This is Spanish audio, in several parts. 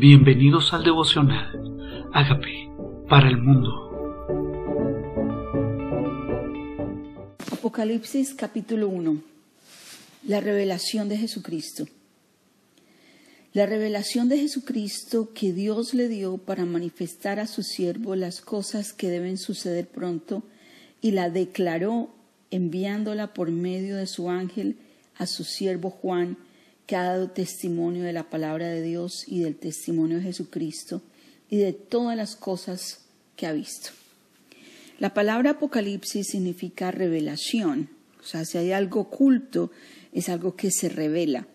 Bienvenidos al devocional. Hágame para el mundo. Apocalipsis capítulo 1. La revelación de Jesucristo. La revelación de Jesucristo que Dios le dio para manifestar a su siervo las cosas que deben suceder pronto y la declaró enviándola por medio de su ángel a su siervo Juan que ha dado testimonio de la palabra de Dios y del testimonio de Jesucristo y de todas las cosas que ha visto. La palabra Apocalipsis significa revelación, o sea, si hay algo oculto, es algo que se revela,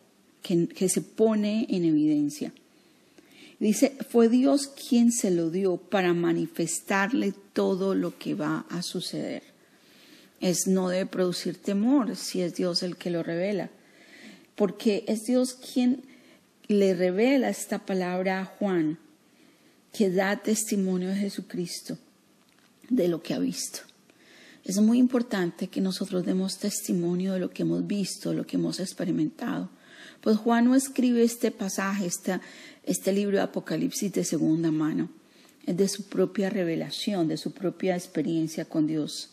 que, que se pone en evidencia. Dice, fue Dios quien se lo dio para manifestarle todo lo que va a suceder. Es no debe producir temor si es Dios el que lo revela porque es Dios quien le revela esta palabra a Juan, que da testimonio de Jesucristo, de lo que ha visto. Es muy importante que nosotros demos testimonio de lo que hemos visto, de lo que hemos experimentado. Pues Juan no escribe este pasaje, este, este libro de Apocalipsis de segunda mano, es de su propia revelación, de su propia experiencia con Dios.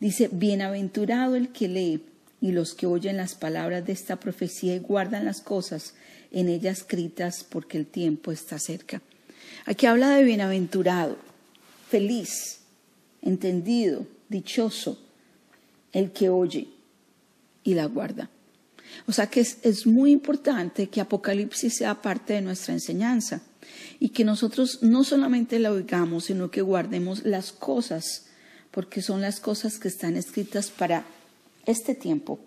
Dice, bienaventurado el que lee y los que oyen las palabras de esta profecía y guardan las cosas en ella escritas porque el tiempo está cerca. Aquí habla de bienaventurado, feliz, entendido, dichoso, el que oye y la guarda. O sea que es, es, muy importante que Apocalipsis sea parte de nuestra enseñanza y que nosotros no solamente la oigamos, sino que guardemos las cosas, porque son las cosas que están escritas para este tiempo.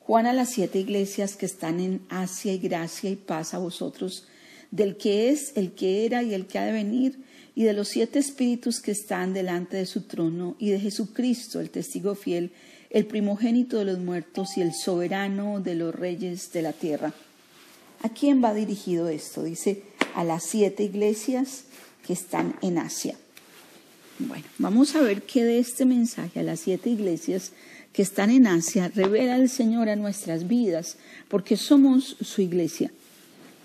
Juan a las siete iglesias que están en Asia y gracia y paz a vosotros, del que es, el que era y el que ha de venir, y de los siete espíritus que están delante de su trono, y de Jesucristo, el testigo fiel, el primogénito de los muertos y el soberano de los reyes de la tierra. ¿A quién va dirigido esto? Dice, a las siete iglesias que están en Asia. Bueno, vamos a ver qué de este mensaje a las siete iglesias que están en Asia revela el Señor a nuestras vidas, porque somos su iglesia.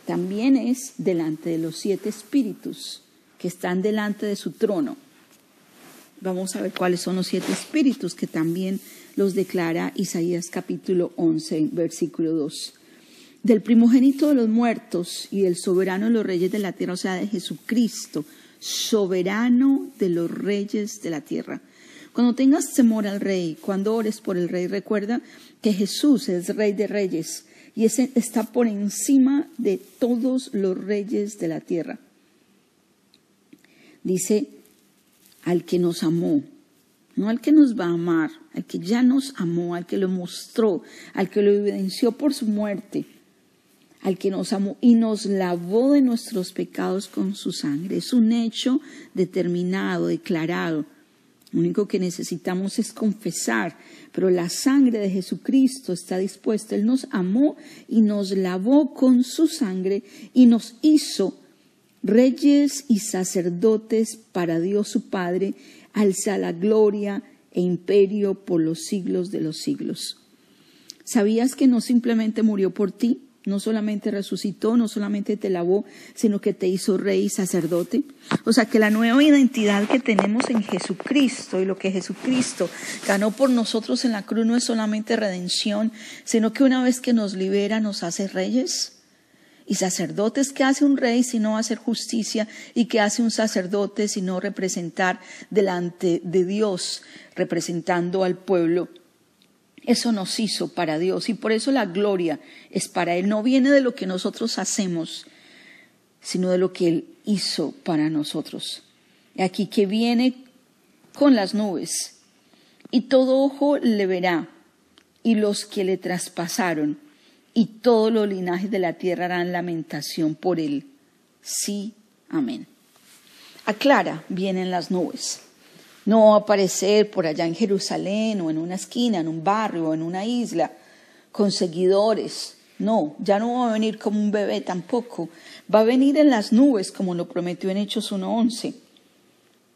También es delante de los siete espíritus que están delante de su trono. Vamos a ver cuáles son los siete espíritus que también los declara Isaías capítulo 11, versículo 2. Del primogénito de los muertos y del soberano de los reyes de la tierra, o sea, de Jesucristo, soberano de los reyes de la tierra. Cuando tengas temor al rey, cuando ores por el rey, recuerda que Jesús es rey de reyes y ese está por encima de todos los reyes de la tierra. Dice, al que nos amó, no al que nos va a amar, al que ya nos amó, al que lo mostró, al que lo evidenció por su muerte, al que nos amó y nos lavó de nuestros pecados con su sangre. Es un hecho determinado, declarado. Lo único que necesitamos es confesar, pero la sangre de Jesucristo está dispuesta. Él nos amó y nos lavó con su sangre y nos hizo reyes y sacerdotes para Dios su Padre, alza la gloria e imperio por los siglos de los siglos. ¿Sabías que no simplemente murió por ti? No solamente resucitó, no solamente te lavó, sino que te hizo rey y sacerdote. O sea que la nueva identidad que tenemos en Jesucristo y lo que Jesucristo ganó por nosotros en la cruz no es solamente redención, sino que una vez que nos libera nos hace reyes y sacerdotes. ¿Qué hace un rey si no hacer justicia? ¿Y qué hace un sacerdote si no representar delante de Dios, representando al pueblo? Eso nos hizo para Dios y por eso la gloria es para Él. No viene de lo que nosotros hacemos, sino de lo que Él hizo para nosotros. Aquí que viene con las nubes y todo ojo le verá y los que le traspasaron y todos los linajes de la tierra harán lamentación por Él. Sí, amén. Aclara, vienen las nubes. No va a aparecer por allá en Jerusalén o en una esquina, en un barrio o en una isla, con seguidores. No, ya no va a venir como un bebé tampoco. Va a venir en las nubes, como lo prometió en Hechos 1.11,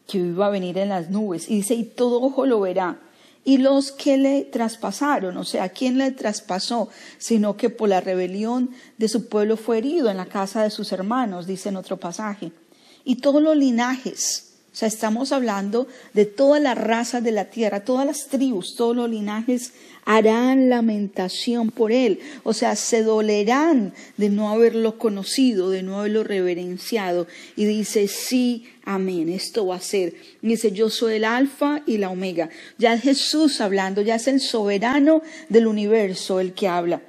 que iba a venir en las nubes. Y dice, y todo ojo lo verá, y los que le traspasaron, o sea, ¿quién le traspasó? Sino que por la rebelión de su pueblo fue herido en la casa de sus hermanos, dice en otro pasaje. Y todos los linajes, sea, estamos hablando de todas las razas de la tierra, todas las tribus, todos los linajes harán lamentación por él. O sea, se dolerán de no haberlo conocido, de no haberlo reverenciado. Y dice, sí, amén, esto va a ser. dice, yo soy el alfa y la omega. Ya es Jesús hablando, ya es el soberano del universo el que habla.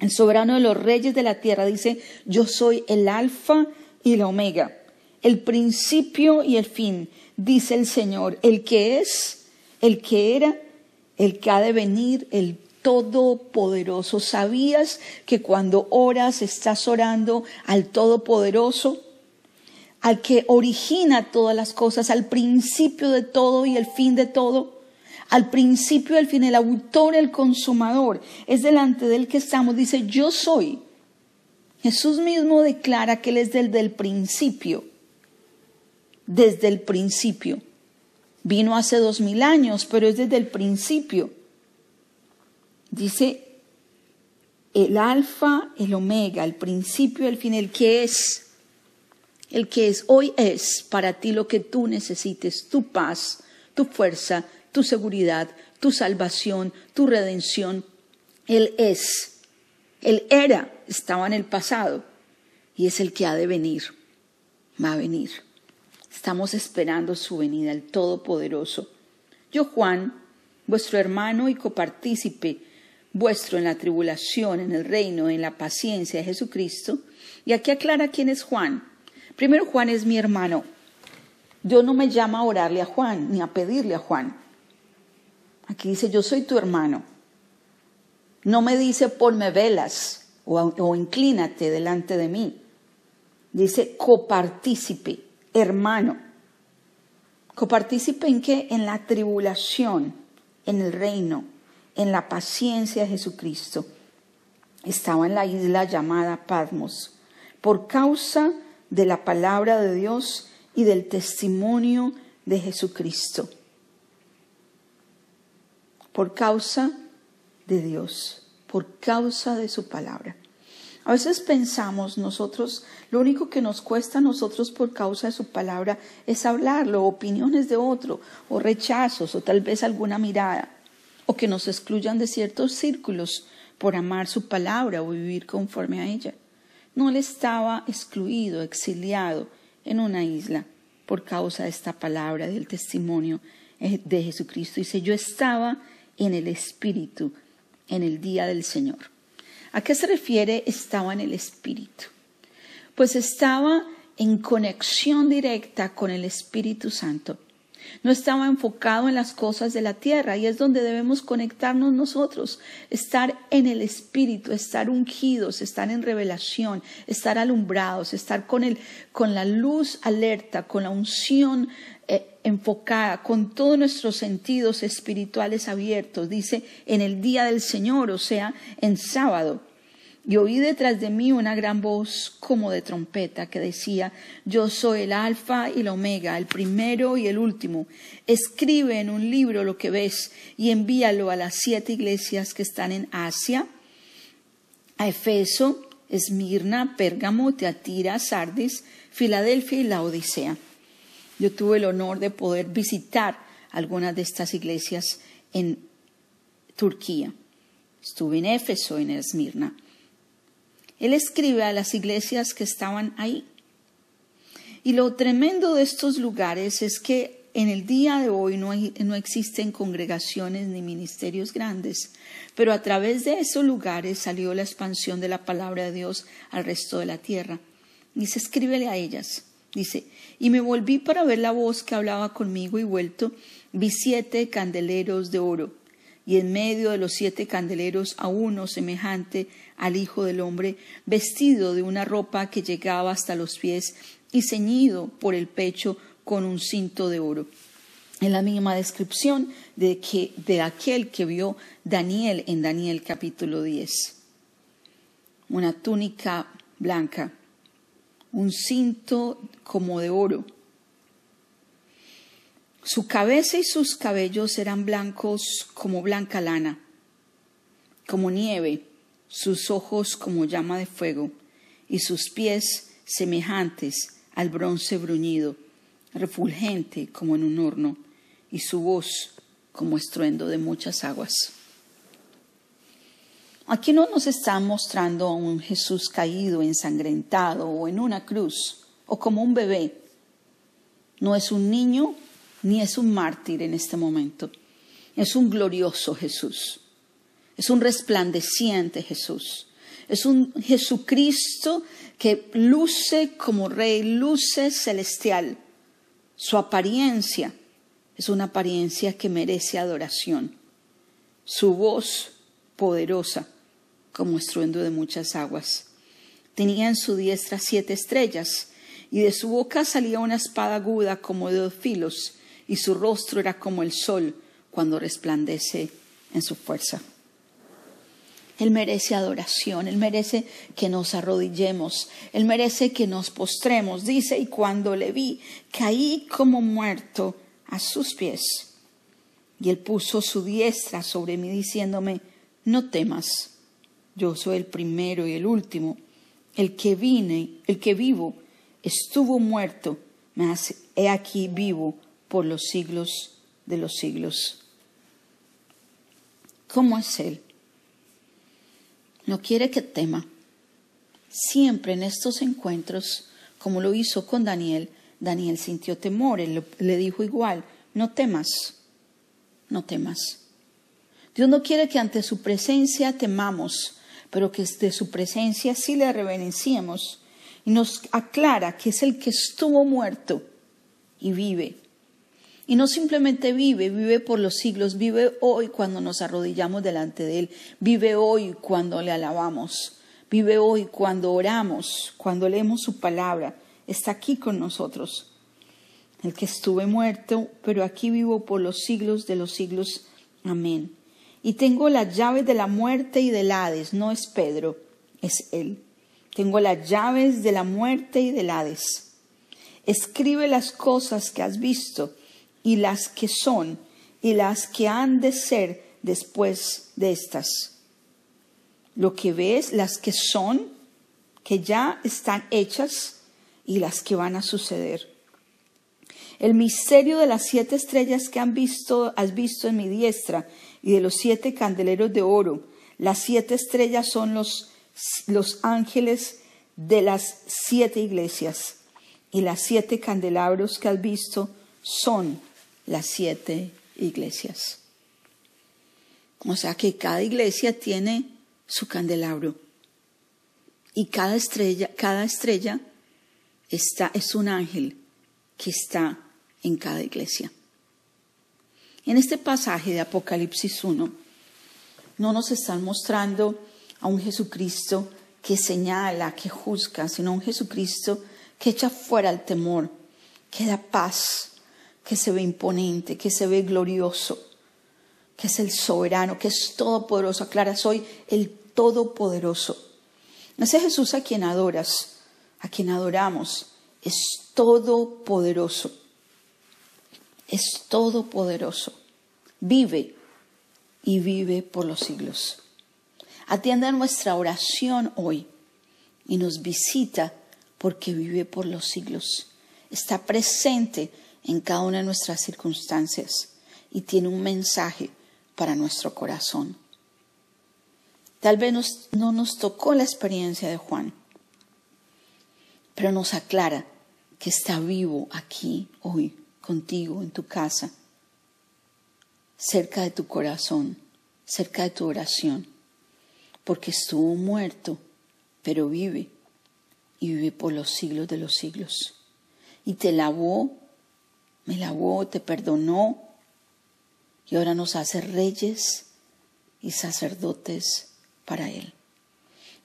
El soberano de los reyes de la tierra dice, yo soy el alfa y la omega el principio y el fin, dice el Señor, el que es, el que era, el que ha de venir, el Todopoderoso. ¿Sabías que cuando oras estás orando al Todopoderoso? Al que origina todas las cosas, al principio de todo y el fin de todo al principio y al fin, el autor, el consumador, es delante del que estamos, dice, yo soy. Jesús mismo declara que Él es del del principio desde el principio. Vino hace dos mil años, pero es desde el principio. Dice el alfa, el omega, el principio, el fin, el que es. El que es, hoy es para ti lo que tú necesites, tu paz, tu fuerza, tu seguridad, tu salvación, tu redención. Él es. Él era, estaba en el pasado y es el que ha de venir. Va a venir. Estamos esperando su venida, el Todopoderoso. Yo, Juan, vuestro hermano y copartícipe vuestro en la tribulación, en el reino, en la paciencia de Jesucristo. Y aquí aclara quién es Juan. Primero, Juan es mi hermano. Dios no me llama a orarle a Juan, ni a pedirle a Juan. Aquí dice, yo soy tu hermano. No me dice, ponme velas o, o inclínate delante de mí. Dice, copartícipe hermano. Copartícipe en qué? En la tribulación, en el reino, en la paciencia de Jesucristo. Estaba en la isla llamada Patmos por causa de la palabra de Dios y del testimonio de Jesucristo. Por causa de Dios, por causa de su palabra. A veces pensamos nosotros, lo único que nos cuesta a nosotros por causa de su palabra es hablarlo, opiniones de otro, o rechazos, o tal vez alguna mirada, o que nos excluyan de ciertos círculos por amar su palabra o vivir conforme a ella. No él estaba excluido, exiliado en una isla por causa de esta palabra, del testimonio eh, de Jesucristo. Dice, yo estaba en el Espíritu en el día del Señor. ¿A qué se refiere estaba en el Espíritu? Pues estaba en conexión directa con el Espíritu Santo. No estaba enfocado en las cosas de la tierra y es donde debemos conectarnos nosotros, estar en el Espíritu, estar ungidos, estar en revelación, estar alumbrados, estar con, el, con la luz alerta, con la unción eh, enfocada, con todos nuestros sentidos espirituales abiertos, dice, en el día del Señor, o sea, en sábado. Y oí detrás de mí una gran voz como de trompeta que decía, yo soy el alfa y la omega, el primero y el último. Escribe en un libro lo que ves y envíalo a las siete iglesias que están en Asia, a Efeso, Esmirna, Pérgamo, Teatira, Sardis, Filadelfia y la Odisea. Yo tuve el honor de poder visitar algunas de estas iglesias en Turquía. Estuve en Éfeso, en Esmirna. Él escribe a las iglesias que estaban ahí. Y lo tremendo de estos lugares es que en el día de hoy no, no, existen congregaciones ni ministerios grandes, pero a través de esos lugares salió la expansión de la palabra de Dios al resto de la tierra. Dice, escríbele a ellas. Dice, y me volví para ver la voz que hablaba conmigo y vuelto, vi siete candeleros de oro, y en medio de los siete candeleros a uno semejante al Hijo del Hombre, vestido de una ropa que llegaba hasta los pies y ceñido por el pecho con un cinto de oro. En la misma descripción de, que, de aquel que vio Daniel en Daniel capítulo 10. Una túnica blanca, un cinto como de oro. Su cabeza y sus cabellos eran blancos como blanca lana, como nieve, sus ojos como llama de fuego, y sus pies semejantes al bronce bruñido, refulgente como en un horno, y su voz como estruendo de muchas aguas. Aquí no nos está mostrando a un Jesús caído, ensangrentado o en una cruz, o como un bebé. No es un niño ni es un mártir en este momento. Es un glorioso Jesús. Es un resplandeciente Jesús. Es un Jesucristo que luce como rey, luce celestial. Su apariencia es una apariencia que merece adoración. Su voz poderosa como estruendo de muchas aguas. Tenía en su diestra siete estrellas, y de su boca salía una espada aguda como de dos filos, y su rostro era como el sol cuando resplandece en su fuerza. Él merece adoración, Él merece que nos arrodillemos, Él merece que nos postremos. Dice, y cuando le vi, caí como muerto a sus pies. Y Él puso su diestra sobre mí, diciéndome, no temas, yo soy el primero y el último, el que vine, el que vivo, estuvo muerto, mas he aquí vivo por los siglos de los siglos. ¿Cómo es Él? No quiere que tema. Siempre en estos encuentros, como lo hizo con Daniel, Daniel sintió temor. Él le dijo igual, no temas, no temas. Dios no quiere que ante su presencia temamos, pero que de su presencia sí le reverenciemos y nos aclara que es el que estuvo muerto y vive. Y no simplemente vive, vive por los siglos, vive hoy cuando nos arrodillamos delante de Él, vive hoy cuando le alabamos, vive hoy cuando oramos, cuando leemos su palabra, está aquí con nosotros. El que estuve muerto, pero aquí vivo por los siglos de los siglos. Amén y tengo las llaves de la muerte y del Hades. No es Pedro, es él. Tengo las llaves de la muerte y del Hades. Escribe las cosas que has visto y las que son y las que han de ser después de estas. Lo que ves, las que son, que ya están hechas y las que van a suceder. El misterio de las siete estrellas que han visto, has visto en mi diestra y de los siete candeleros de oro. Las siete estrellas son los, los ángeles de las siete iglesias y las siete candelabros que has visto son las siete iglesias. O sea que cada iglesia tiene su candelabro y cada estrella, cada estrella está, es un ángel que está en cada iglesia. En este pasaje de Apocalipsis 1 no nos están mostrando a un Jesucristo que señala, que juzga, sino a un Jesucristo que echa fuera el temor, que da paz, que se ve imponente, que se ve glorioso, que es el soberano, que es todopoderoso. Aclara, soy el todopoderoso. Ese Jesús a quien adoras, a quien adoramos, es todopoderoso es todopoderoso, vive y vive por los siglos. Atienda nuestra oración hoy y nos visita porque vive por los siglos. Está presente en cada una de nuestras circunstancias y tiene un mensaje para nuestro corazón. Tal vez no nos tocó la experiencia de Juan, pero nos aclara que está vivo aquí hoy contigo en tu casa, cerca de tu corazón, cerca de tu oración, porque estuvo muerto, pero vive y vive por los siglos de los siglos. Y te lavó, me lavó, te perdonó y ahora nos hace reyes y sacerdotes para Él.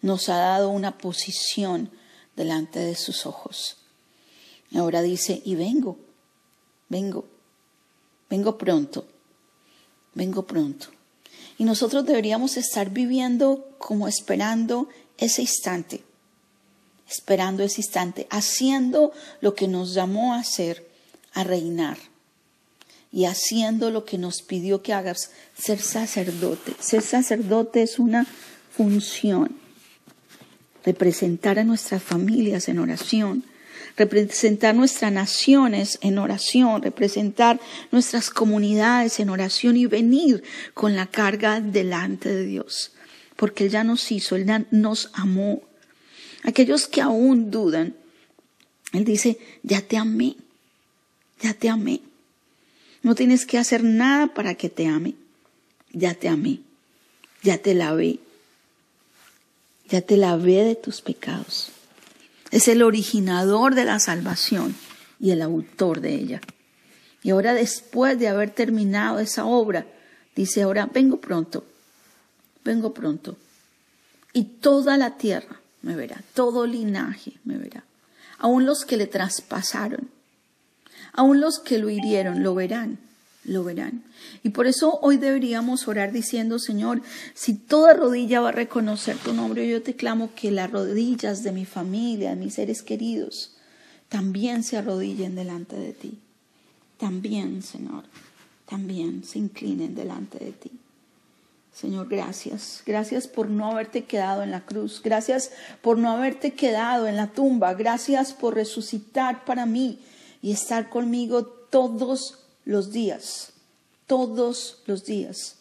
Nos ha dado una posición delante de sus ojos. Ahora dice, y vengo, vengo, vengo pronto, vengo pronto. Y nosotros deberíamos estar viviendo como esperando ese instante, esperando ese instante, haciendo lo que nos llamó a hacer, a reinar. y haciendo lo que nos pidió que hagas, ser sacerdote. Ser sacerdote es una función. Representar a nuestras familias en oración, representar nuestras naciones en oración, representar nuestras comunidades en oración y venir con la carga delante de Dios, porque Él ya nos hizo, Él nos amó. Aquellos que aún dudan, Él dice, ya te amé, ya te amé. No tienes que hacer nada para que te ame, ya te amé, ya te lavé, ya te lavé de tus pecados. Es el originador de la salvación y el autor de ella. Y ahora después de haber terminado esa obra, dice ahora, vengo pronto, vengo pronto. Y toda la tierra me verá, todo linaje me verá. Aún los que le traspasaron, aún los que lo hirieron, lo verán lo verán. Y por eso hoy deberíamos orar diciendo, Señor, si toda rodilla va a reconocer tu nombre, yo te clamo que las rodillas de mi familia, de mis seres queridos, también se arrodillen delante de ti. También, Señor, también se inclinen delante de ti. Señor, gracias. Gracias por no haberte quedado en la cruz. Gracias por no haberte quedado en la tumba. Gracias por resucitar para mí y estar conmigo todos los días, todos los días,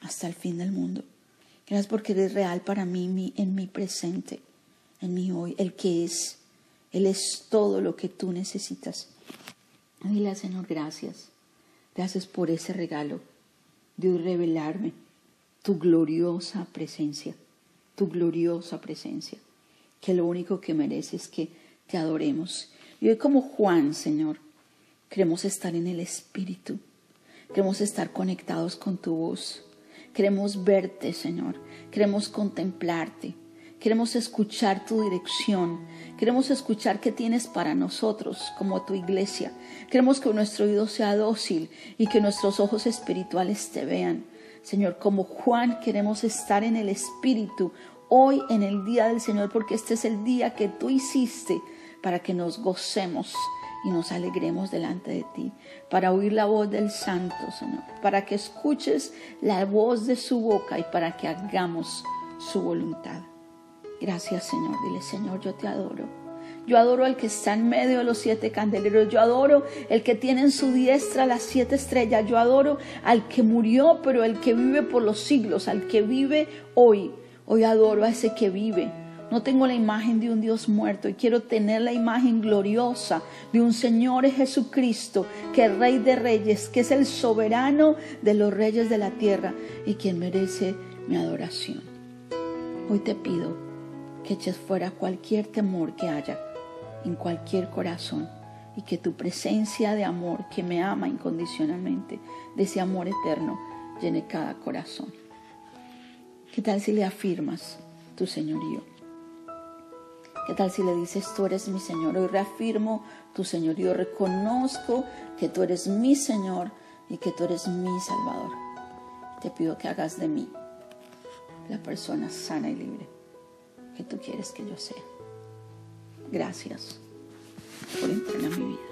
hasta el fin del mundo. Gracias porque eres real para mí en mi presente, en mi hoy, el que es. Él es todo lo que tú necesitas. Dile Señor, gracias. Gracias por ese regalo de revelarme tu gloriosa presencia, tu gloriosa presencia, que lo único que mereces es que te adoremos. Y hoy como Juan, Señor, Queremos estar en el Espíritu. Queremos estar conectados con tu voz. Queremos verte, Señor. Queremos contemplarte. Queremos escuchar tu dirección. Queremos escuchar qué tienes para nosotros como tu iglesia. Queremos que nuestro oído sea dócil y que nuestros ojos espirituales te vean. Señor, como Juan queremos estar en el Espíritu hoy en el día del Señor porque este es el día que tú hiciste para que nos gocemos y nos alegremos delante de ti, para oír la voz del Santo, Señor, para que escuches la voz de su boca y para que hagamos su voluntad. Gracias, Señor. Dile, Señor, yo te adoro. Yo adoro al que está en medio de los siete candeleros. Yo adoro el que tiene en su diestra las siete estrellas. Yo adoro al que murió, pero el que vive por los siglos, al que vive hoy. Hoy adoro a ese que vive no tengo la imagen de un Dios muerto y quiero tener la imagen gloriosa de un Señor Jesucristo, que es Rey de Reyes, que es el soberano de los reyes de la tierra y quien merece mi adoración. Hoy te pido que eches fuera cualquier temor que haya en cualquier corazón y que tu presencia de amor que me ama incondicionalmente, de ese amor eterno, llene cada corazón. ¿Qué tal si le afirmas tu señorío? ¿Qué tal si le dices, tú eres mi Señor? Hoy reafirmo tu Señorío, reconozco que tú eres mi Señor y que tú eres mi Salvador. Te pido que hagas de mí la persona sana y libre que tú quieres que yo sea. Gracias por entrar en mi vida.